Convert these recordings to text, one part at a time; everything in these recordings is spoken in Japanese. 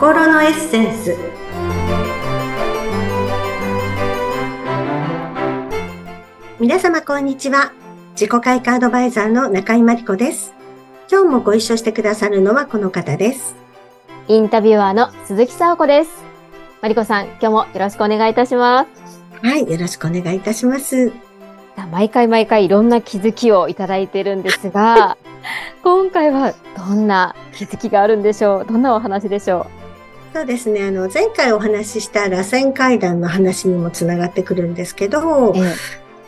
心のエッセンス。皆様こんにちは。自己開花アドバイザーの中井真理子です。今日もご一緒してくださるのはこの方です。インタビュアーの鈴木沙子です。真理子さん今日もよろしくお願いいたします。はいよろしくお願いいたします。毎回毎回いろんな気づきをいただいてるんですが 今回はどんな気づきがあるんでしょう？どんなお話でしょう？そうですね。あの、前回お話しした螺旋階段の話にもつながってくるんですけど、ええ、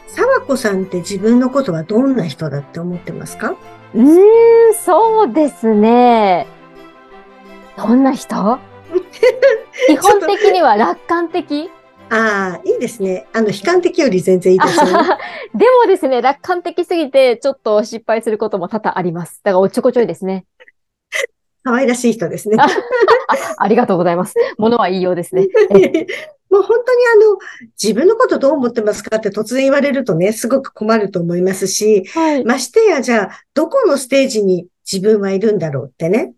沢子さんって自分のことはどんな人だって思ってますか？うん、そうですね。どんな人？基本的には楽観的？ああ、いいですね。あの、悲観的より全然いいですよね。でもですね、楽観的すぎて、ちょっと失敗することも多々あります。だから、おっちょこちょいですね。可愛らしい人ですね。ありがとうございます。ものはいいようですね。もう本当にあの、自分のことどう思ってますかって突然言われるとね、すごく困ると思いますし、はい、ましてや、じゃあ、どこのステージに自分はいるんだろうってね、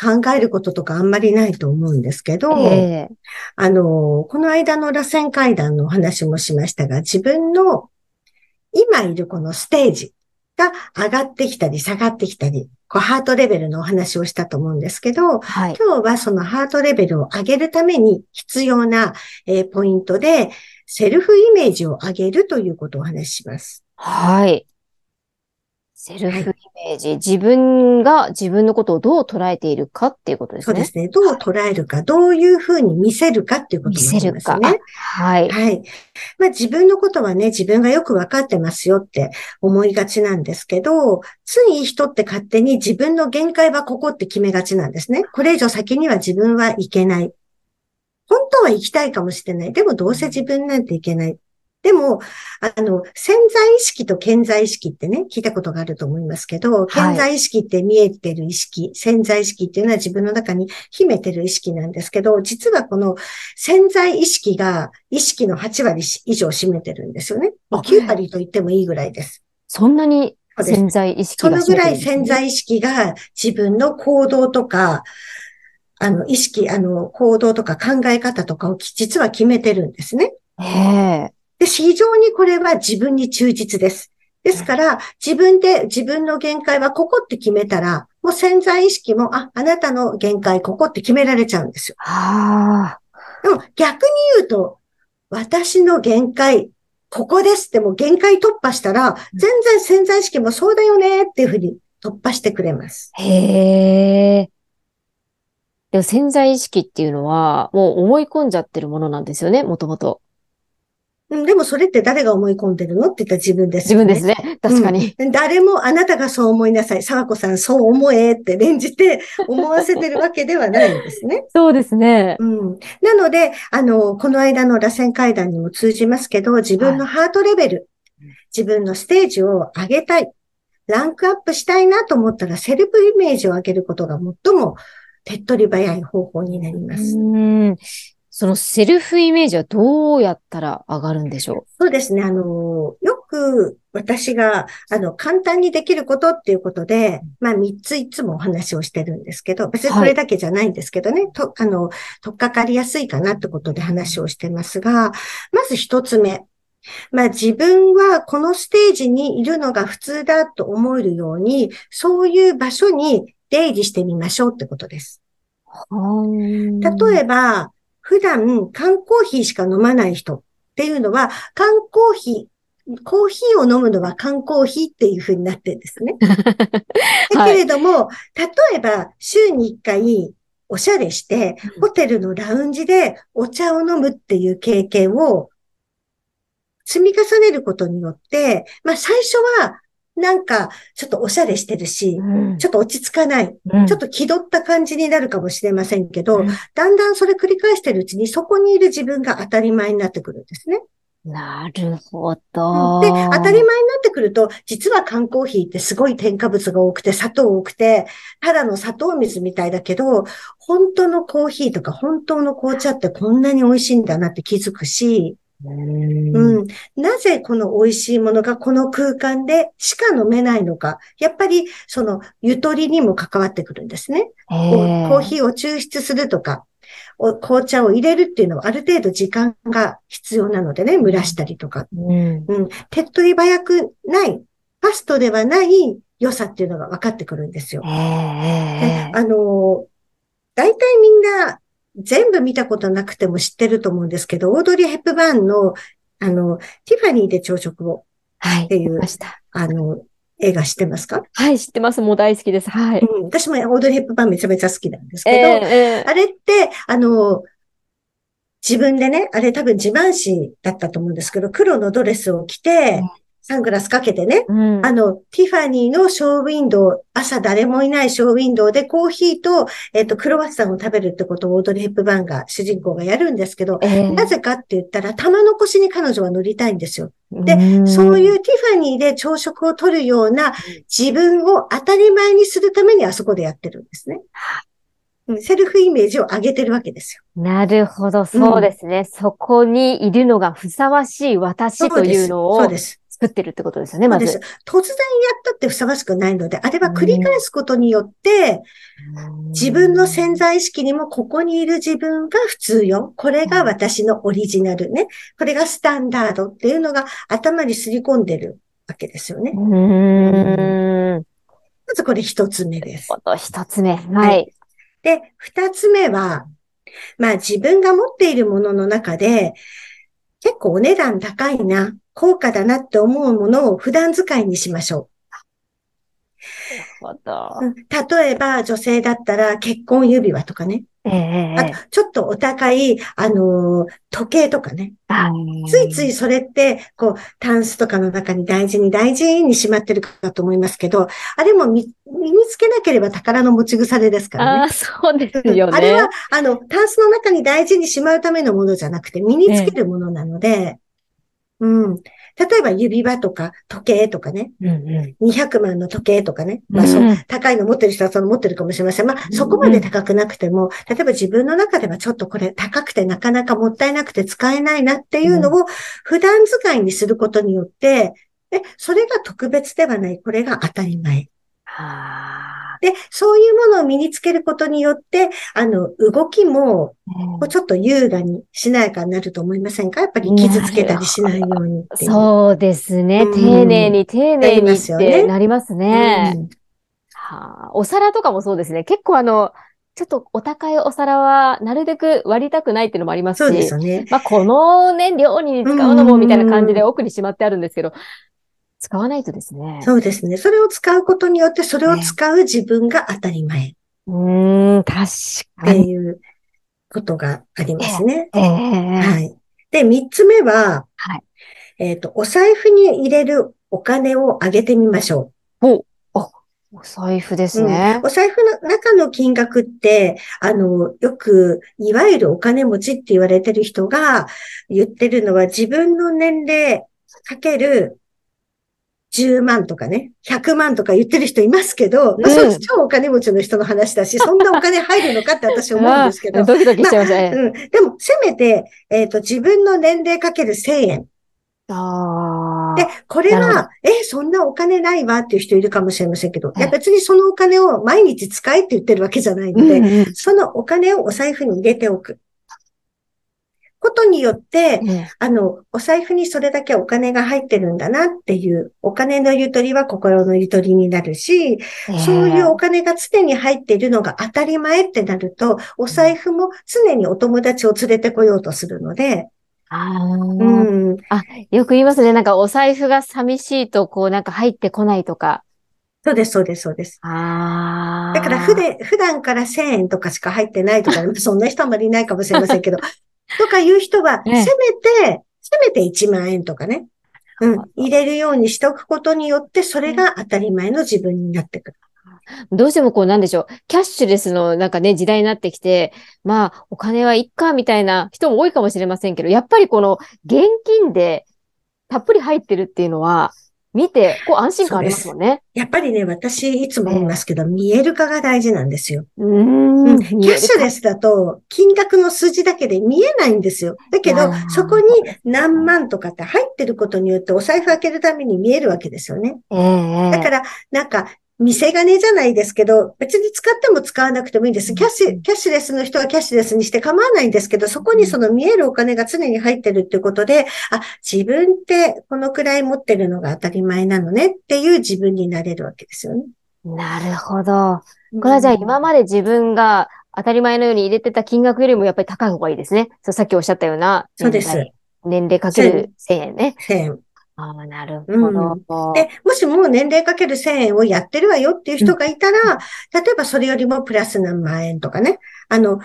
考えることとかあんまりないと思うんですけど、えー、あの、この間の螺旋階段のお話もしましたが、自分の今いるこのステージが上がってきたり下がってきたり、こうハートレベルのお話をしたと思うんですけど、はい、今日はそのハートレベルを上げるために必要な、えー、ポイントで、セルフイメージを上げるということをお話しします。はい。セルフイメージ、はい、自分が自分のことをどう捉えているかっていうことですね。そうですね。どう捉えるか、どういうふうに見せるかっていうことですね。見せるか。はい。はい。まあ自分のことはね、自分がよくわかってますよって思いがちなんですけど、つい人って勝手に自分の限界はここって決めがちなんですね。これ以上先には自分はいけない。本当は行きたいかもしれない。でもどうせ自分なんていけない。でも、あの、潜在意識と潜在意識ってね、聞いたことがあると思いますけど、潜在意識って見えてる意識、はい、潜在意識っていうのは自分の中に秘めてる意識なんですけど、実はこの潜在意識が意識の8割以上占めてるんですよね。9割と言ってもいいぐらいです。そんなに潜在意識が、ね、そのぐらい潜在意識が自分の行動とか、あの、意識、あの、行動とか考え方とかを実は決めてるんですね。へえ。で、非常にこれは自分に忠実です。ですから、自分で自分の限界はここって決めたら、もう潜在意識も、あ、あなたの限界ここって決められちゃうんですよ。あでも逆に言うと、私の限界、ここですってもう限界突破したら、全然潜在意識もそうだよねっていうふうに突破してくれます。へえ。でも潜在意識っていうのは、もう思い込んじゃってるものなんですよね、もともと。でもそれって誰が思い込んでるのって言ったら自分です、ね、自分ですね。確かに、うん、誰もあなたがそう思いなさい。沢子さんそう思えって連じて思わせてるわけではないんですね。そうですね。うん。なので、あの、この間の螺旋階段にも通じますけど、自分のハートレベル、はい、自分のステージを上げたい。ランクアップしたいなと思ったら、セルフイメージを上げることが最も手っ取り早い方法になります。うんそのセルフイメージはどうやったら上がるんでしょう？そうですね。あの、よく私が、あの、簡単にできることっていうことで、まあ、三ついつもお話をしてるんですけど、別にこれだけじゃないんですけどね、はい、と、あの、とっかかりやすいかなってことで話をしてますが、まず一つ目。まあ自分はこのステージにいるのが普通だと思えるように、そういう場所に出入りしてみましょうってことです。例えば、普段缶コーヒーしか飲まない人っていうのは、缶コーヒー、コーヒーを飲むのは缶コーヒーっていう風になってるんですね。だけれども、はい、例えば週に1回おしゃれして、ホテルのラウンジでお茶を飲むっていう経験を積み重ねることによって、まあ最初はなんか、ちょっとおしゃれしてるし、うん、ちょっと落ち着かない、うん、ちょっと気取った感じになるかもしれませんけど、うん、だんだんそれ繰り返してるうちに、そこにいる自分が当たり前になってくるんですね。なるほど。で、当たり前になってくると、実は缶コーヒーってすごい添加物が多くて、砂糖多くて、ただの砂糖水みたいだけど、本当のコーヒーとか本当の紅茶ってこんなに美味しいんだなって気づくし、うん、なぜこの美味しいものがこの空間でしか飲めないのか。やっぱりそのゆとりにも関わってくるんですね。コーヒーを抽出するとか、紅茶を入れるっていうのはある程度時間が必要なのでね、蒸らしたりとか。うん。うん。手っ取り早くない、ファストではない良さっていうのが分かってくるんですよ。えー、あの、大体みんな全部見たことなくても知ってると思うんですけど、オードリー・ヘップバーンの、あの、ティファニーで朝食を。はい。っていう、あの、映画知ってますか？はい、知ってます。もう大好きです。はい。うん、私もオードリー・ヘップバーンめちゃめちゃ好きなんですけど、えーえー、あれって、あの、自分でね、あれ多分自慢誌だったと思うんですけど、黒のドレスを着て、うんサングラスかけてね、うん、あの、ティファニーのショーウィンドウ、朝誰もいないショーウィンドウでコーヒーと、えっ、ー、と、クロワッサンを食べるってことをオードリー・ヘップバーンが、主人公がやるんですけど、えー、なぜかって言ったら、玉残しに彼女は乗りたいんですよ。で、そういうティファニーで朝食をとるような自分を当たり前にするためにあそこでやってるんですね。セルフイメージを上げてるわけですよ。なるほど、そうですね。うん、そこにいるのがふさわしい私というのを。そうです。作ってるってことですよね、まず。そうです。突然やったってふさわしくないので、あれは繰り返すことによって、自分の潜在意識にもここにいる自分が普通よ。これが私のオリジナルね。これがスタンダードっていうのが頭にすり込んでるわけですよね。まずこれ一つ目です。一つ目。はい。で、二つ目は、まあ自分が持っているものの中で、結構お値段高いな。高価だなって思うものを普段使いにしましょう。例えば、女性だったら結婚指輪とかね。えー、あと、ちょっとお高い、あのー、時計とかね。ついついそれって、こう、タンスとかの中に大事に大事にしまってるかと思いますけど、あれも身につけなければ宝の持ち腐れですからね。あそうですよね。あれは、あの、タンスの中に大事にしまうためのものじゃなくて、身につけるものなので、えーうん。例えば指輪とか時計とかね。うんうん、200万の時計とかね。まあそう、高いの持ってる人はその持ってるかもしれません。まあそこまで高くなくても、例えば自分の中ではちょっとこれ高くてなかなかもったいなくて使えないなっていうのを普段使いにすることによって、え、それが特別ではない。これが当たり前。はあで、そういうものを身につけることによって、あの、動きも、ちょっと優雅にしなやかになると思いませんか？やっぱり傷つけたりしないようにそうですね。うん、丁寧に丁寧にってなりますね。うん、はあ、お皿とかもそうですね。結構あの、ちょっとお高いお皿はなるべく割りたくないっていうのもありますし。そうですよね。まあ、このね、料理に使うのもみたいな感じで奥にしまってあるんですけど、使わないとですね。そうですね。それを使うことによって、それを使う自分が当たり前。ね、うん、確かに。っていうことがありますね。えー、はい。で、三つ目は、はい。えっ、ー、と、お財布に入れるお金を上げてみましょう。お、あ、お財布ですね、うん、お財布の中の金額って、あの、よく、いわゆるお金持ちって言われてる人が言ってるのは自分の年齢かける10万とかね、100万とか言ってる人いますけど、まあ、そ超お金持ちの人の話だし、そんなお金入るのかって私思うんですけど。ドキドキしちゃいましたね。うん。でも、せめて、えっ、ー、と、自分の年齢かける1000円。あで、これは、え、そんなお金ないわっていう人いるかもしれませんけど、いや別にそのお金を毎日使えって言ってるわけじゃないので、うんうん、そのお金をお財布に入れておく。ことによって、うん、あの、お財布にそれだけお金が入ってるんだなっていう、お金のゆとりは心のゆとりになるし、そういうお金が常に入っているのが当たり前ってなると、お財布も常にお友達を連れてこようとするので、あうん、あ、よく言いますね。なんかお財布が寂しいと、こうなんか入ってこないとか。そうです、そうです、そうです。あだから普段、普段から1000円とかしか入ってないとか、そんな人あまりいないかもしれませんけど、とかいう人は、せめて、せめて1万円とかね。うん。入れるようにしておくことによって、それが当たり前の自分になってくる。どうしてもこうなんでしょう。キャッシュレスのなんかね、時代になってきて、まあ、お金はいっか、みたいな人も多いかもしれませんけど、やっぱりこの現金でたっぷり入ってるっていうのは、見て、こう安心感ありますもんね。やっぱりね、私いつも言いますけど、見える化が大事なんですよ。うんキャッシュレスだと、金額の数字だけで見えないんですよ。だけど、そこに何万とかって入ってることによって、お財布開けるために見えるわけですよね。だから、なんか、見せ金じゃないですけど、別に使っても使わなくてもいいんです。キャッシュ、キャッシュレスの人はキャッシュレスにして構わないんですけど、そこにその見えるお金が常に入ってるってことで、あ、自分ってこのくらい持ってるのが当たり前なのねっていう自分になれるわけですよね。なるほど。これはじゃあ今まで自分が当たり前のように入れてた金額よりもやっぱり高い方がいいですね。そうさっきおっしゃったような。そうです。年齢かける1000円ね。1000円。ああ、なるほど、うん、で、もしも年齢かける1000円をやってるわよっていう人がいたら、うん、例えばそれよりもプラス何万円とかね、あの、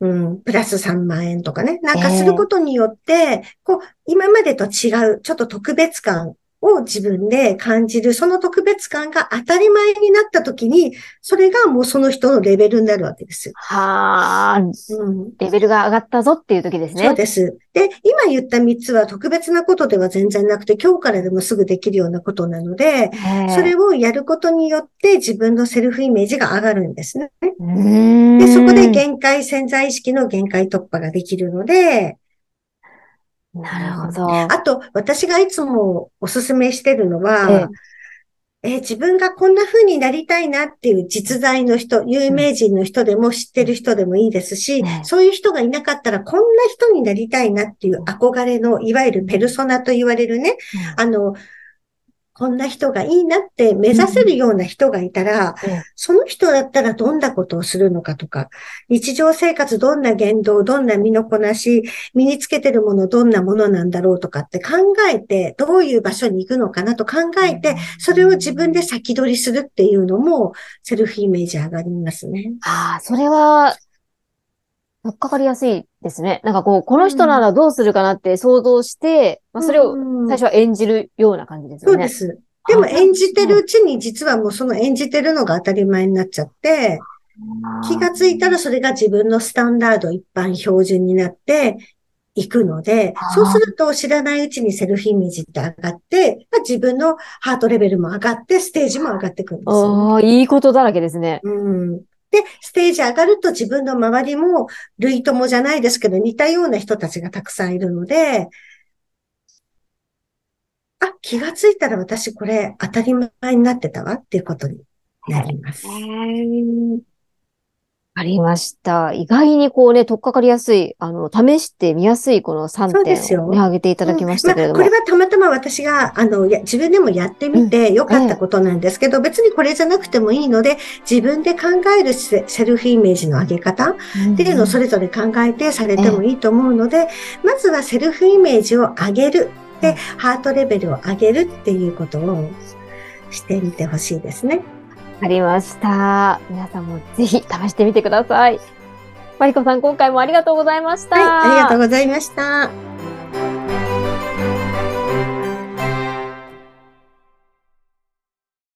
うん、プラス3万円とかね、なんかすることによって、えー、こう、今までと違う、ちょっと特別感を自分で感じる、その特別感が当たり前になった時に、それがもうその人のレベルになるわけですよ。はあ、うん、レベルが上がったぞっていう時ですね。そうです。で、今言った3つは特別なことでは全然なくて、今日からでもすぐできるようなことなので、それをやることによって自分のセルフイメージが上がるんですね。で、そこで限界、潜在意識の限界突破ができるので、なるほど。あと、私がいつもおすすめしてるのは、ええ。自分がこんな風になりたいなっていう実在の人、有名人の人でも知ってる人でもいいですし、うん、そういう人がいなかったらこんな人になりたいなっていう憧れの、いわゆるペルソナと言われるね、うん、あの、こんな人がいいなって目指せるような人がいたら、うん、その人だったらどんなことをするのかとか、日常生活どんな言動、どんな身のこなし、身につけてるものどんなものなんだろうとかって考えて、どういう場所に行くのかなと考えて、それを自分で先取りするっていうのも、セルフイメージ上がりますね。ああ、それは、乗っかかりやすいですね。なんかこう、この人ならどうするかなって想像して、うん、まあ、それを最初は演じるような感じですよね。そうです。でも演じてるうちに実はもうその演じてるのが当たり前になっちゃって、気がついたらそれが自分のスタンダード一般標準になっていくので、そうすると知らないうちにセルフイメージって上がって、まあ、自分のハートレベルも上がって、ステージも上がってくるんですよ、ね。ああ、いいことだらけですね。うん。で、ステージ上がると自分の周りも、類友じゃないですけど、似たような人たちがたくさんいるので、あ、気がついたら私これ当たり前になってたわっていうことになります。ありました。意外にこうね、とっかかりやすい、あの、試してみやすいこの3点をね、挙げていただきましたけれども。うんまあ、これはたまたま私が、あの、や自分でもやってみてよかったことなんですけど、うんえ別にこれじゃなくてもいいので、自分で考えるセルフイメージの上げ方っていうのをそれぞれ考えてされてもいいと思うので、えまずはセルフイメージを上げる。で、ハートレベルを上げるっていうことをしてみてほしいですね。ありました。皆さんもぜひ試してみてください。マリコさん、今回もありがとうございました。はい、ありがとうございました。